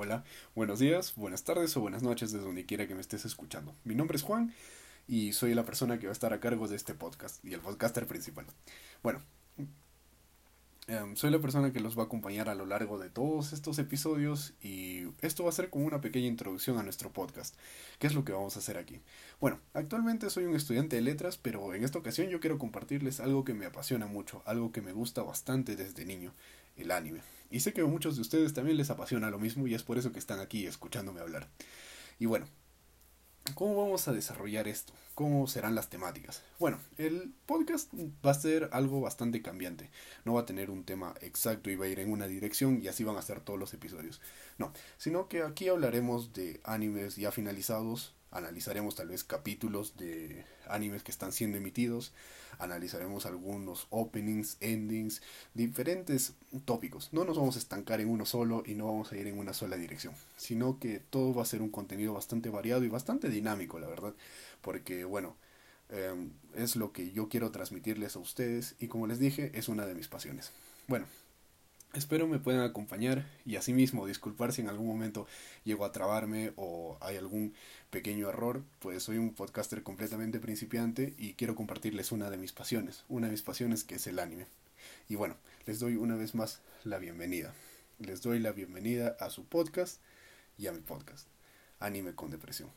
Hola, buenos días, buenas tardes o buenas noches desde donde quiera que me estés escuchando. Mi nombre es Juan y soy la persona que va a estar a cargo de este podcast y el podcaster principal. Bueno, em, soy la persona que los va a acompañar a lo largo de todos estos episodios y esto va a ser como una pequeña introducción a nuestro podcast. ¿Qué es lo que vamos a hacer aquí? Bueno, actualmente soy un estudiante de letras, pero en esta ocasión yo quiero compartirles algo que me apasiona mucho, algo que me gusta bastante desde niño, el anime. Y sé que a muchos de ustedes también les apasiona lo mismo y es por eso que están aquí escuchándome hablar. Y bueno, ¿cómo vamos a desarrollar esto? ¿Cómo serán las temáticas? Bueno, el podcast va a ser algo bastante cambiante. No va a tener un tema exacto y va a ir en una dirección y así van a ser todos los episodios. No, sino que aquí hablaremos de animes ya finalizados, analizaremos tal vez capítulos de animes que están siendo emitidos, analizaremos algunos openings, endings, diferentes tópicos. No nos vamos a estancar en uno solo y no vamos a ir en una sola dirección, sino que todo va a ser un contenido bastante variado y bastante dinámico, la verdad, porque bueno, em, es lo que yo quiero transmitirles a ustedes y como les dije, es una de mis pasiones. Bueno, Espero me puedan acompañar y asimismo disculpar si en algún momento llego a trabarme o hay algún pequeño error, pues soy un podcaster completamente principiante y quiero compartirles una de mis pasiones, una de mis pasiones que es el anime. Y bueno, les doy una vez más la bienvenida. Les doy la bienvenida a su podcast y a mi podcast, Anime con Depresión.